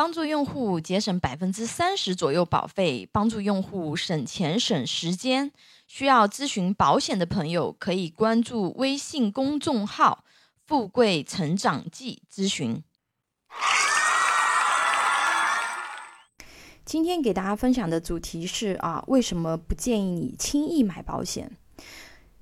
帮助用户节省百分之三十左右保费，帮助用户省钱省时间。需要咨询保险的朋友，可以关注微信公众号“富贵成长记”咨询。今天给大家分享的主题是啊，为什么不建议你轻易买保险？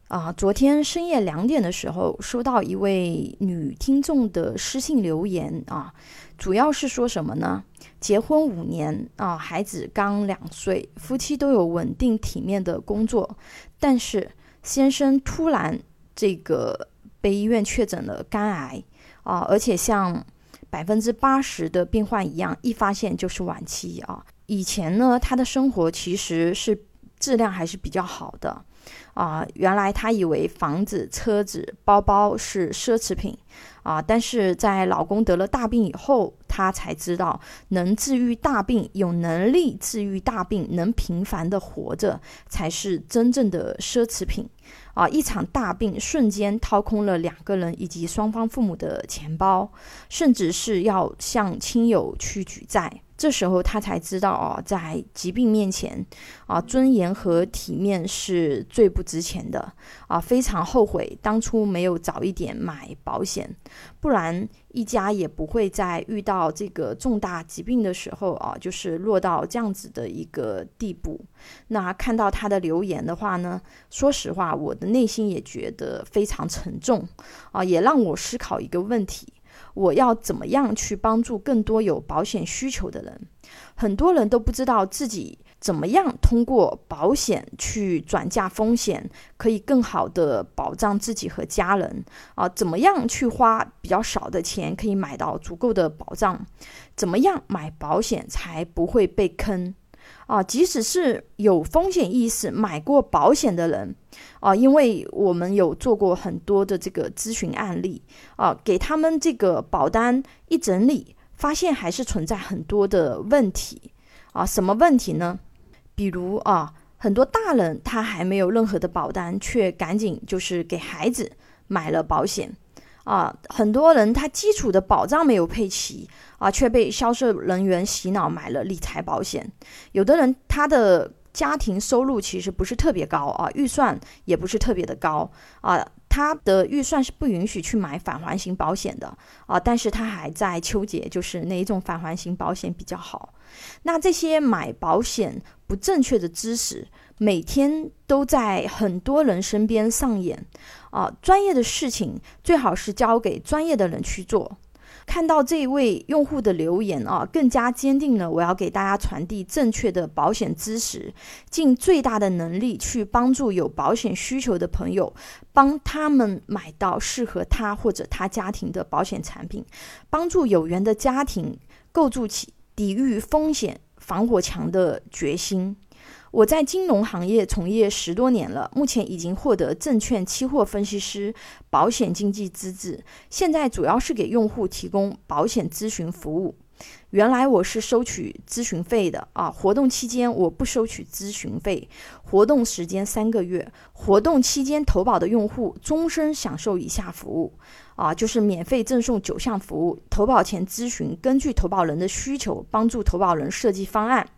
啊，昨天深夜两点的时候，收到一位女听众的私信留言啊，主要是说什么呢？结婚五年啊，孩子刚两岁，夫妻都有稳定体面的工作，但是先生突然这个被医院确诊了肝癌啊，而且像百分之八十的病患一样，一发现就是晚期啊。以前呢，他的生活其实是质量还是比较好的。啊，原来她以为房子、车子、包包是奢侈品，啊，但是在老公得了大病以后，她才知道能治愈大病、有能力治愈大病、能平凡的活着，才是真正的奢侈品。啊，一场大病瞬间掏空了两个人以及双方父母的钱包，甚至是要向亲友去举债。这时候他才知道哦，在疾病面前，啊，尊严和体面是最不值钱的啊！非常后悔当初没有早一点买保险，不然一家也不会在遇到这个重大疾病的时候啊，就是落到这样子的一个地步。那看到他的留言的话呢，说实话，我的内心也觉得非常沉重啊，也让我思考一个问题。我要怎么样去帮助更多有保险需求的人？很多人都不知道自己怎么样通过保险去转嫁风险，可以更好的保障自己和家人啊？怎么样去花比较少的钱可以买到足够的保障？怎么样买保险才不会被坑？啊，即使是有风险意识、买过保险的人，啊，因为我们有做过很多的这个咨询案例，啊，给他们这个保单一整理，发现还是存在很多的问题，啊，什么问题呢？比如啊，很多大人他还没有任何的保单，却赶紧就是给孩子买了保险。啊，很多人他基础的保障没有配齐啊，却被销售人员洗脑买了理财保险。有的人他的家庭收入其实不是特别高啊，预算也不是特别的高啊，他的预算是不允许去买返还型保险的啊，但是他还在纠结，就是哪一种返还型保险比较好。那这些买保险不正确的知识。每天都在很多人身边上演，啊，专业的事情最好是交给专业的人去做。看到这位用户的留言啊，更加坚定了我要给大家传递正确的保险知识，尽最大的能力去帮助有保险需求的朋友，帮他们买到适合他或者他家庭的保险产品，帮助有缘的家庭构筑起抵御风险防火墙的决心。我在金融行业从业十多年了，目前已经获得证券期货分析师、保险经纪资质，现在主要是给用户提供保险咨询服务。原来我是收取咨询费的啊，活动期间我不收取咨询费，活动时间三个月，活动期间投保的用户终身享受以下服务啊，就是免费赠送九项服务，投保前咨询，根据投保人的需求帮助投保人设计方案。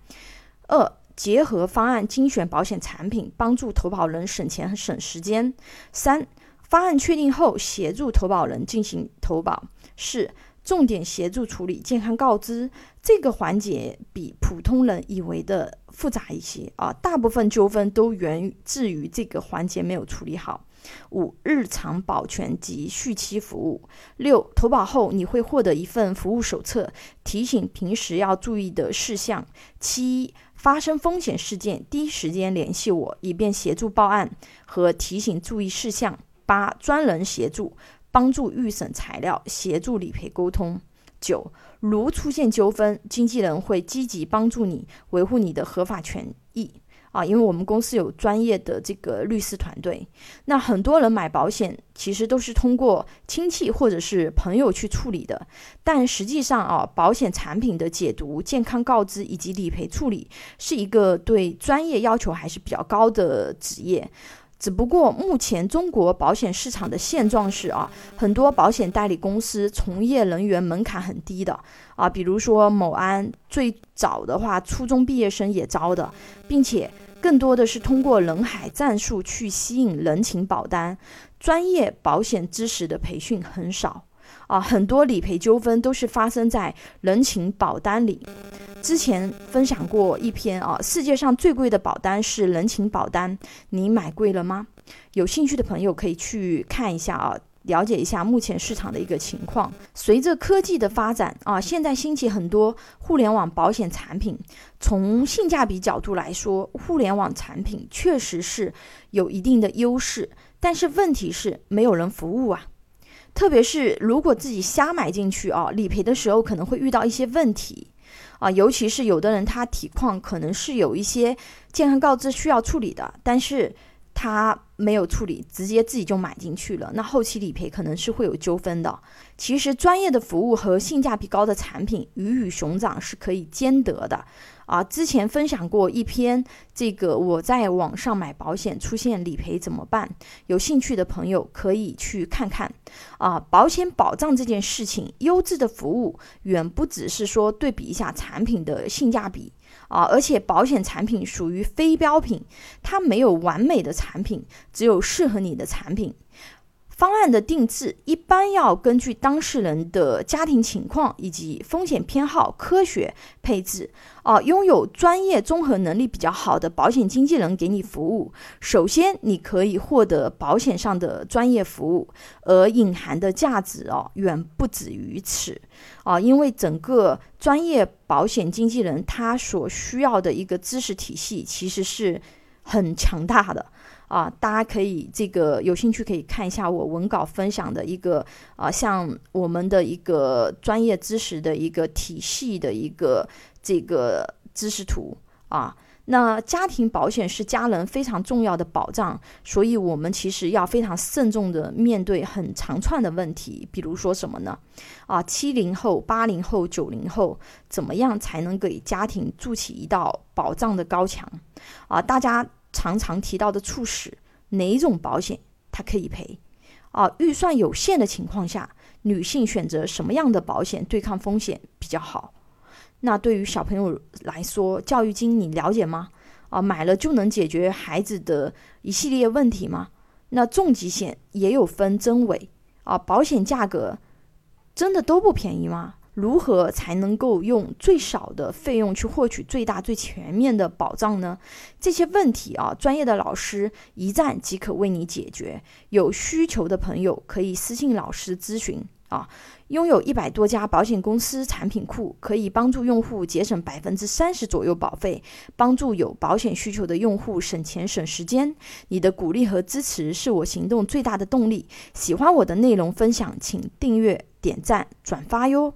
二结合方案精选保险产品，帮助投保人省钱省时间。三、方案确定后，协助投保人进行投保。四、重点协助处理健康告知。这个环节比普通人以为的复杂一些啊，大部分纠纷都源自于这个环节没有处理好。五、日常保全及续期服务。六、投保后你会获得一份服务手册，提醒平时要注意的事项。七、发生风险事件，第一时间联系我，以便协助报案和提醒注意事项。八、专人协助，帮助预审材料，协助理赔沟通。九、如出现纠纷，经纪人会积极帮助你维护你的合法权益。啊，因为我们公司有专业的这个律师团队，那很多人买保险其实都是通过亲戚或者是朋友去处理的，但实际上啊，保险产品的解读、健康告知以及理赔处理是一个对专业要求还是比较高的职业。只不过目前中国保险市场的现状是啊，很多保险代理公司从业人员门槛很低的啊，比如说某安最早的话，初中毕业生也招的，并且更多的是通过人海战术去吸引人情保单，专业保险知识的培训很少啊，很多理赔纠纷都是发生在人情保单里。之前分享过一篇啊，世界上最贵的保单是人情保单，你买贵了吗？有兴趣的朋友可以去看一下啊。了解一下目前市场的一个情况。随着科技的发展啊，现在兴起很多互联网保险产品。从性价比角度来说，互联网产品确实是有一定的优势，但是问题是没有人服务啊。特别是如果自己瞎买进去啊，理赔的时候可能会遇到一些问题啊。尤其是有的人他体况可能是有一些健康告知需要处理的，但是。他没有处理，直接自己就买进去了，那后期理赔可能是会有纠纷的。其实专业的服务和性价比高的产品，鱼与熊掌是可以兼得的。啊，之前分享过一篇，这个我在网上买保险出现理赔怎么办？有兴趣的朋友可以去看看。啊，保险保障这件事情，优质的服务远不只是说对比一下产品的性价比。啊，而且保险产品属于非标品，它没有完美的产品，只有适合你的产品。方案的定制一般要根据当事人的家庭情况以及风险偏好科学配置。啊，拥有专业综合能力比较好的保险经纪人给你服务。首先，你可以获得保险上的专业服务，而隐含的价值哦，远不止于此。啊，因为整个专业保险经纪人他所需要的一个知识体系其实是很强大的。啊，大家可以这个有兴趣可以看一下我文稿分享的一个啊，像我们的一个专业知识的一个体系的一个这个知识图啊。那家庭保险是家人非常重要的保障，所以我们其实要非常慎重的面对很长串的问题，比如说什么呢？啊，七零后、八零后、九零后怎么样才能给家庭筑起一道保障的高墙？啊，大家。常常提到的猝死，哪种保险它可以赔？啊，预算有限的情况下，女性选择什么样的保险对抗风险比较好？那对于小朋友来说，教育金你了解吗？啊，买了就能解决孩子的一系列问题吗？那重疾险也有分真伪啊，保险价格真的都不便宜吗？如何才能够用最少的费用去获取最大最全面的保障呢？这些问题啊，专业的老师一站即可为你解决。有需求的朋友可以私信老师咨询啊。拥有一百多家保险公司产品库，可以帮助用户节省百分之三十左右保费，帮助有保险需求的用户省钱省时间。你的鼓励和支持是我行动最大的动力。喜欢我的内容分享，请订阅、点赞、转发哟。